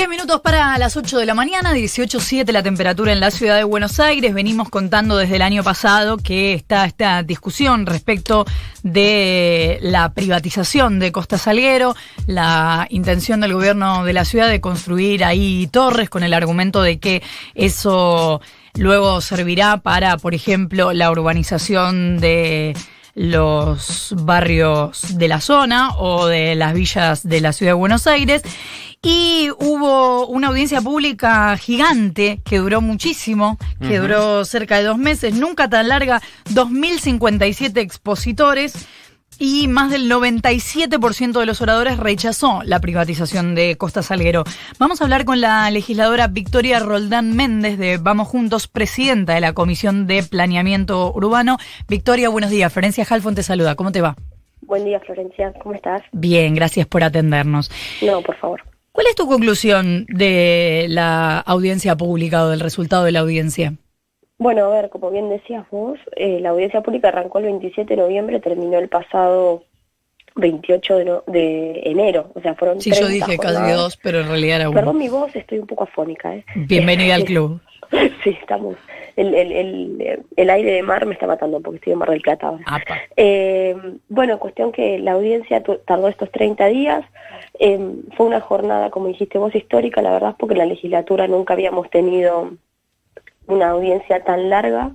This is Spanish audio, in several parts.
10 minutos para las 8 de la mañana, 18.7 la temperatura en la ciudad de Buenos Aires. Venimos contando desde el año pasado que está esta discusión respecto de la privatización de Costa Salguero, la intención del gobierno de la ciudad de construir ahí torres con el argumento de que eso luego servirá para, por ejemplo, la urbanización de los barrios de la zona o de las villas de la ciudad de Buenos Aires. Y hubo una audiencia pública gigante que duró muchísimo, que duró cerca de dos meses, nunca tan larga, 2.057 expositores y más del 97% de los oradores rechazó la privatización de Costa Salguero. Vamos a hablar con la legisladora Victoria Roldán Méndez de Vamos Juntos, presidenta de la Comisión de Planeamiento Urbano. Victoria, buenos días. Florencia Halfon te saluda. ¿Cómo te va? Buen día, Florencia. ¿Cómo estás? Bien, gracias por atendernos. No, por favor. ¿Cuál es tu conclusión de la audiencia pública o del resultado de la audiencia? Bueno, a ver, como bien decías vos, eh, la audiencia pública arrancó el 27 de noviembre, terminó el pasado 28 de, no- de enero. O sea, fueron Sí, yo 30 dije casi dos, pero en realidad era Perdón uno. mi voz, estoy un poco afónica. ¿eh? Bienvenida al club. sí, estamos. El, el, el, el aire de mar me está matando porque estoy en Mar del Plata ahora. Eh, bueno, cuestión que la audiencia tardó estos 30 días. Eh, fue una jornada, como dijiste vos, histórica, la verdad, porque en la legislatura nunca habíamos tenido una audiencia tan larga.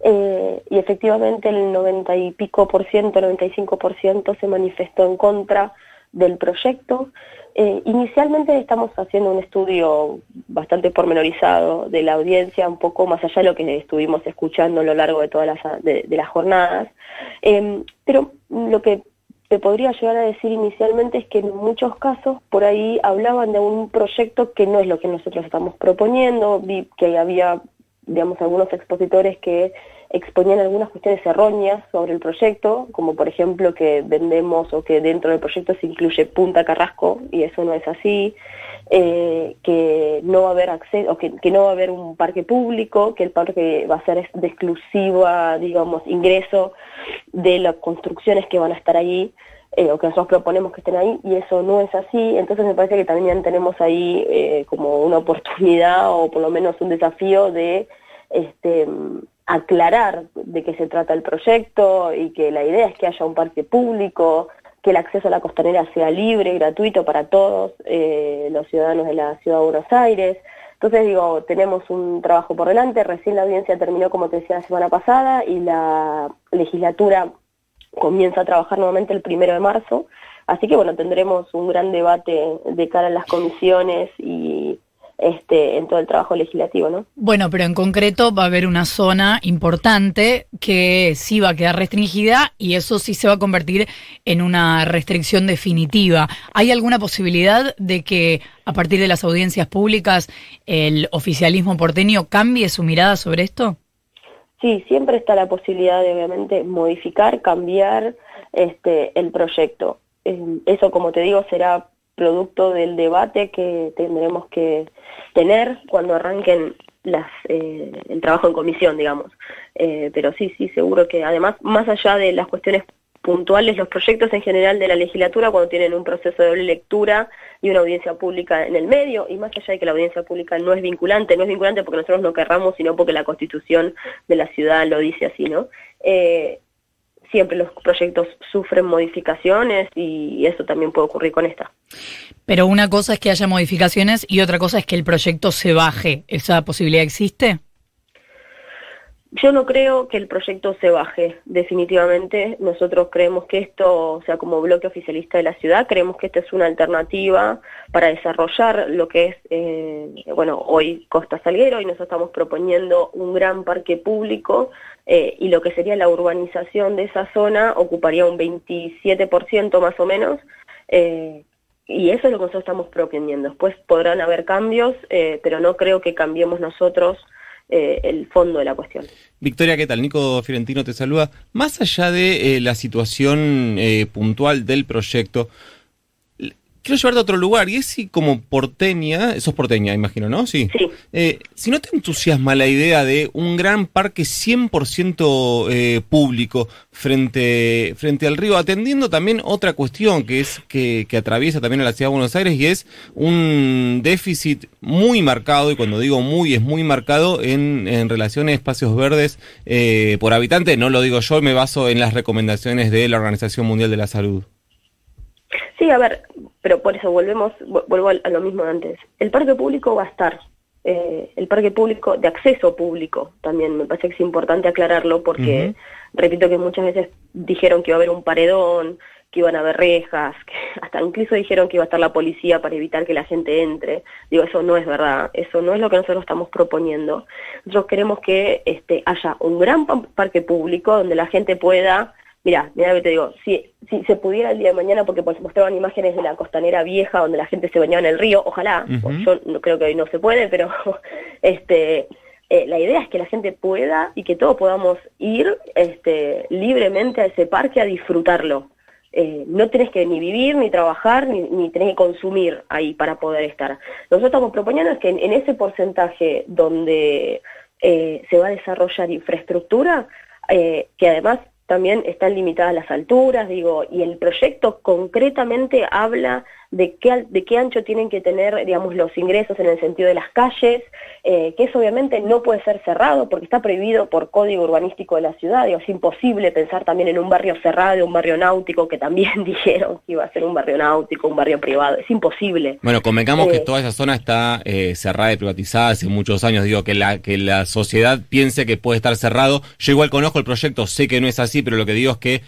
Eh, y efectivamente el 90 y pico por ciento, 95 por ciento se manifestó en contra del proyecto. Eh, inicialmente estamos haciendo un estudio bastante pormenorizado de la audiencia, un poco más allá de lo que estuvimos escuchando a lo largo de todas las, de, de las jornadas. Eh, pero lo que te podría llegar a decir inicialmente es que en muchos casos por ahí hablaban de un proyecto que no es lo que nosotros estamos proponiendo, vi que había, digamos, algunos expositores que exponían algunas cuestiones erróneas sobre el proyecto, como por ejemplo que vendemos o que dentro del proyecto se incluye Punta Carrasco, y eso no es así, eh, que no va a haber acceso, o que, que no va a haber un parque público, que el parque va a ser de exclusiva, digamos, ingreso de las construcciones que van a estar ahí, eh, o que nosotros proponemos que estén ahí, y eso no es así, entonces me parece que también tenemos ahí eh, como una oportunidad o por lo menos un desafío de este, aclarar de qué se trata el proyecto y que la idea es que haya un parque público, que el acceso a la costanera sea libre, gratuito para todos eh, los ciudadanos de la ciudad de Buenos Aires. Entonces digo, tenemos un trabajo por delante, recién la audiencia terminó como te decía la semana pasada y la legislatura comienza a trabajar nuevamente el primero de marzo, así que bueno, tendremos un gran debate de cara a las comisiones y este en todo el trabajo legislativo, ¿no? Bueno, pero en concreto va a haber una zona importante que sí va a quedar restringida y eso sí se va a convertir en una restricción definitiva. ¿Hay alguna posibilidad de que a partir de las audiencias públicas el oficialismo porteño cambie su mirada sobre esto? Sí, siempre está la posibilidad de obviamente modificar, cambiar este el proyecto. Eh, Eso, como te digo, será producto del debate que tendremos que tener cuando arranquen las, eh, el trabajo en comisión, digamos. Eh, pero sí, sí, seguro que además, más allá de las cuestiones puntuales, los proyectos en general de la legislatura, cuando tienen un proceso de lectura y una audiencia pública en el medio, y más allá de que la audiencia pública no es vinculante, no es vinculante porque nosotros no querramos, sino porque la constitución de la ciudad lo dice así, ¿no? Eh, siempre los proyectos sufren modificaciones y eso también puede ocurrir con esta. Pero una cosa es que haya modificaciones y otra cosa es que el proyecto se baje. ¿Esa posibilidad existe? Yo no creo que el proyecto se baje, definitivamente. Nosotros creemos que esto, o sea, como bloque oficialista de la ciudad, creemos que esta es una alternativa para desarrollar lo que es, eh, bueno, hoy Costa Salguero y nosotros estamos proponiendo un gran parque público eh, y lo que sería la urbanización de esa zona ocuparía un 27% más o menos. eh, y eso es lo que nosotros estamos proponiendo. Después podrán haber cambios, eh, pero no creo que cambiemos nosotros eh, el fondo de la cuestión. Victoria, ¿qué tal? Nico Fiorentino te saluda. Más allá de eh, la situación eh, puntual del proyecto, quiero llevarte a otro lugar. Y es si como porteña, sos porteña, imagino, ¿no? Sí. Eh, si no te entusiasma la idea de un gran parque 100% eh, público frente, frente al río, atendiendo también otra cuestión que es que, que atraviesa también a la ciudad de Buenos Aires y es un déficit muy marcado, y cuando digo muy, es muy marcado en, en relación a espacios verdes eh, por habitante. No lo digo yo, me baso en las recomendaciones de la Organización Mundial de la Salud. Sí, a ver, pero por eso volvemos, vuelvo a lo mismo de antes. El parque público va a estar, eh, el parque público de acceso público también me parece que es importante aclararlo porque repito que muchas veces dijeron que iba a haber un paredón, que iban a haber rejas, que hasta incluso dijeron que iba a estar la policía para evitar que la gente entre. Digo, eso no es verdad, eso no es lo que nosotros estamos proponiendo. Nosotros queremos que este, haya un gran parque público donde la gente pueda Mira, mira que te digo, si, si se pudiera el día de mañana, porque pues mostraban imágenes de la costanera vieja donde la gente se bañaba en el río, ojalá, yo no creo que hoy no se puede, pero este eh, la idea es que la gente pueda y que todos podamos ir este, libremente a ese parque a disfrutarlo. Eh, no tenés que ni vivir, ni trabajar, ni, ni, tenés que consumir ahí para poder estar. Nosotros estamos proponiendo es que en, ese porcentaje donde eh, se va a desarrollar infraestructura, que además también están limitadas las alturas, digo, y el proyecto concretamente habla de qué, de qué ancho tienen que tener, digamos, los ingresos en el sentido de las calles, eh, que eso obviamente no puede ser cerrado porque está prohibido por código urbanístico de la ciudad, digo, es imposible pensar también en un barrio cerrado, un barrio náutico, que también dijeron que iba a ser un barrio náutico, un barrio privado, es imposible. Bueno, convengamos que eh, toda esa zona está eh, cerrada y privatizada hace muchos años, digo, que la, que la sociedad piense que puede estar cerrado, yo igual conozco el proyecto, sé que no es así, pero lo que digo es que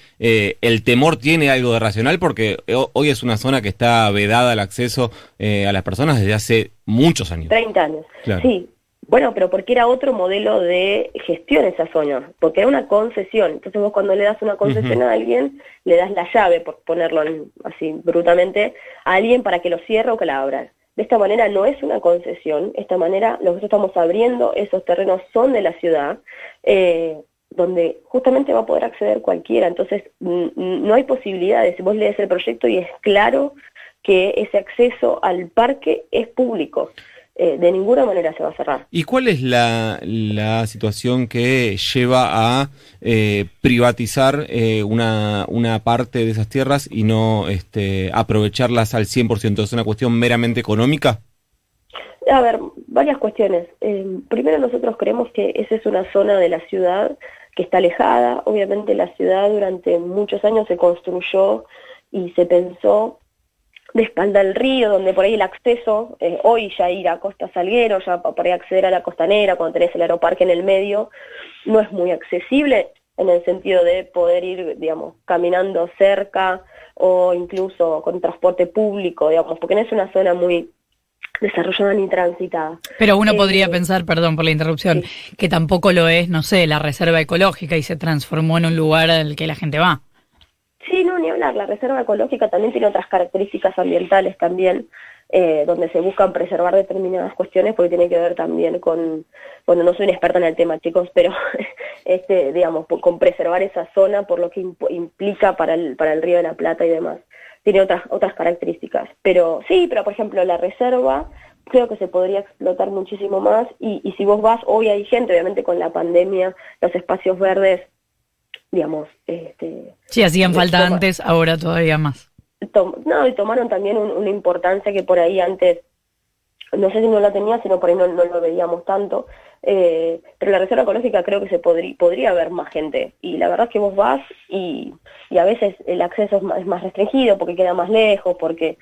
el temor tiene algo de racional porque hoy es una zona que está vedada el acceso eh, a las personas desde hace muchos años. 30 años. Sí. Bueno, pero porque era otro modelo de gestión esa zona, porque era una concesión. Entonces vos cuando le das una concesión a alguien, le das la llave, por ponerlo así brutalmente, a alguien para que lo cierre o que la abra. De esta manera no es una concesión, de esta manera nosotros estamos abriendo, esos terrenos son de la ciudad, eh, donde justamente va a poder acceder cualquiera. Entonces no hay posibilidades. Vos lees el proyecto y es claro que ese acceso al parque es público. Eh, de ninguna manera se va a cerrar. ¿Y cuál es la, la situación que lleva a eh, privatizar eh, una, una parte de esas tierras y no este, aprovecharlas al 100%? ¿Es una cuestión meramente económica? A ver, varias cuestiones. primero nosotros creemos que esa es una zona de la ciudad que está alejada. Obviamente la ciudad durante muchos años se construyó y se pensó de espalda al río, donde por ahí el acceso, eh, hoy ya ir a Costa Salguero, ya por ahí acceder a la costanera, cuando tenés el aeroparque en el medio, no es muy accesible en el sentido de poder ir, digamos, caminando cerca o incluso con transporte público, digamos, porque no es una zona muy desarrollada ni transitada. Pero uno podría eh, pensar, perdón por la interrupción, que tampoco lo es, no sé, la reserva ecológica y se transformó en un lugar al que la gente va. Sí, no, ni hablar. La reserva ecológica también tiene otras características ambientales también, eh, donde se buscan preservar determinadas cuestiones, porque tiene que ver también con, bueno, no soy una experta en el tema, chicos, pero, este, digamos, con preservar esa zona por lo que implica para el, para el Río de la Plata y demás. Tiene otras, otras características. Pero sí, pero por ejemplo, la reserva creo que se podría explotar muchísimo más y, y si vos vas, hoy hay gente, obviamente con la pandemia, los espacios verdes digamos. Este, sí, hacían falta antes, ahora todavía más. no, y tomaron también una importancia que por ahí antes, no sé si no la tenía, sino por ahí no, lo veíamos tanto, eh, pero la reserva ecológica creo que se podría, podría haber más gente. Y la verdad es que vos vas y, y a veces el acceso es más, es más, restringido porque queda más lejos, porque,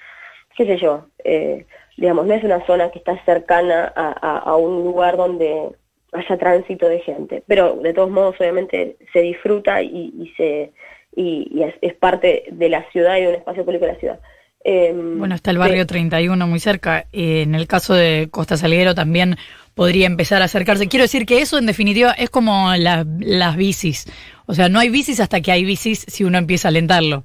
qué sé yo, eh, digamos, no es una zona que está cercana a, a un lugar donde haya tránsito de gente. Pero de todos modos, obviamente, se disfruta y, se y, es, parte de la ciudad y de un espacio público de la ciudad. Em, bueno, está el barrio 31 muy cerca. en el caso de Costa Salguero también podría empezar a acercarse. Quiero decir que eso, en definitiva, es como las bicis. O sea, no hay bicis hasta que hay bicis si uno empieza a alentarlo.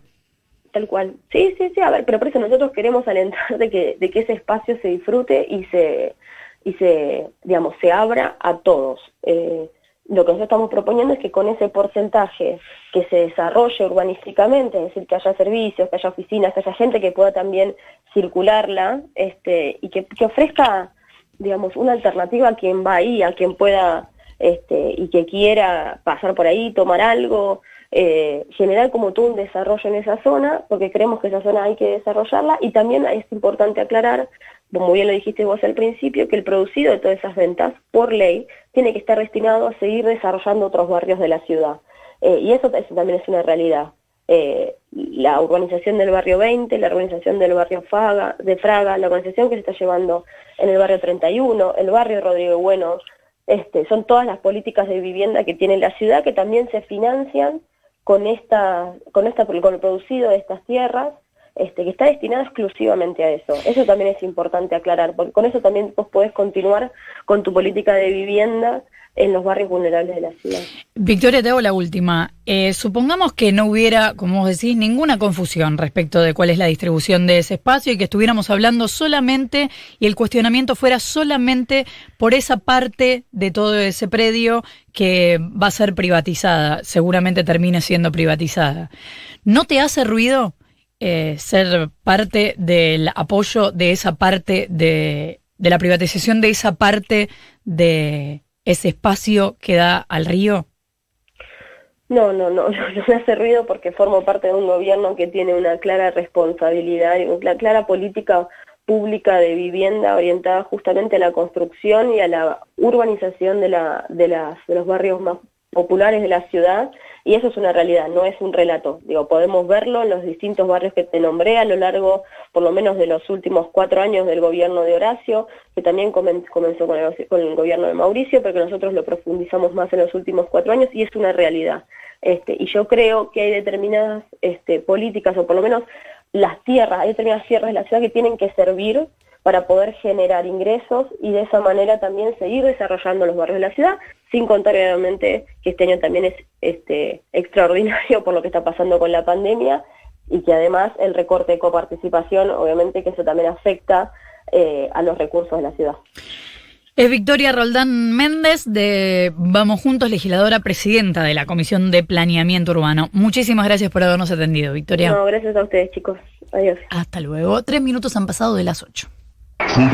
Tal cual. Sí, sí, sí. A ver, pero por eso nosotros queremos alentar de que, de que ese espacio se disfrute y se y se, digamos, se abra a todos. Eh, lo que nosotros estamos proponiendo es que con ese porcentaje que se desarrolle urbanísticamente, es decir, que haya servicios, que haya oficinas, que haya gente que pueda también circularla este, y que, ofrezca, digamos, una alternativa a quien va ahí, a quien pueda este, y que quiera pasar por ahí, tomar algo, eh, generar como todo un desarrollo en esa zona, porque creemos que esa zona hay que desarrollarla y también es importante aclarar como bien lo dijiste vos al principio, que el producido de todas esas ventas, por ley, tiene que estar destinado a seguir desarrollando otros barrios de la ciudad. Eh, y eso, también es una realidad. Eh, la urbanización del barrio 20, la urbanización del barrio Faga, de Fraga, la urbanización que se está llevando en el barrio 31, el barrio Rodrigo Bueno, este, son todas las políticas de vivienda que tiene la ciudad que también se financian con esta, con esta, con el producido de estas tierras este, que está destinada exclusivamente a eso. Eso también es importante aclarar, porque con eso también vos podés continuar con tu política de vivienda en los barrios vulnerables de la ciudad. Victoria, te hago la última. Eh, supongamos que no hubiera, como vos decís, ninguna confusión respecto de cuál es la distribución de ese espacio y que estuviéramos hablando solamente y el cuestionamiento fuera solamente por esa parte de todo ese predio que va a ser privatizada, seguramente termine siendo privatizada. ¿No te hace ruido eh, ser parte del apoyo de esa parte de, de la privatización de esa parte de ese espacio que da al río? No, no, no, no, me hace ruido porque formo parte de un gobierno que tiene una clara responsabilidad y una clara política pública de vivienda orientada justamente a la construcción y a la urbanización de, la, de, los barrios más populares de la ciudad y eso es una realidad, no es un relato. Digo, podemos verlo en los distintos barrios que te nombré a lo largo, por lo menos, de los últimos cuatro años del gobierno de Horacio, que también comenzó con el, gobierno de Mauricio, pero que nosotros lo profundizamos más en los últimos cuatro años y es una realidad. Este, y yo creo que hay determinadas este, políticas, o por lo menos las tierras, hay determinadas tierras de la ciudad que tienen que servir para poder generar ingresos y de esa manera también seguir desarrollando los barrios de la ciudad, sin contar obviamente que este año también es este, extraordinario por lo que está pasando con la pandemia y que además el recorte de coparticipación, obviamente que eso también afecta eh, a los recursos de la ciudad. Es Victoria Roldán Méndez de Vamos Juntos, legisladora presidenta de la Comisión de Planeamiento Urbano. Muchísimas gracias por habernos atendido, Victoria. No, gracias a ustedes, chicos. Adiós. Hasta luego. Tres minutos han pasado de las ocho. Truly.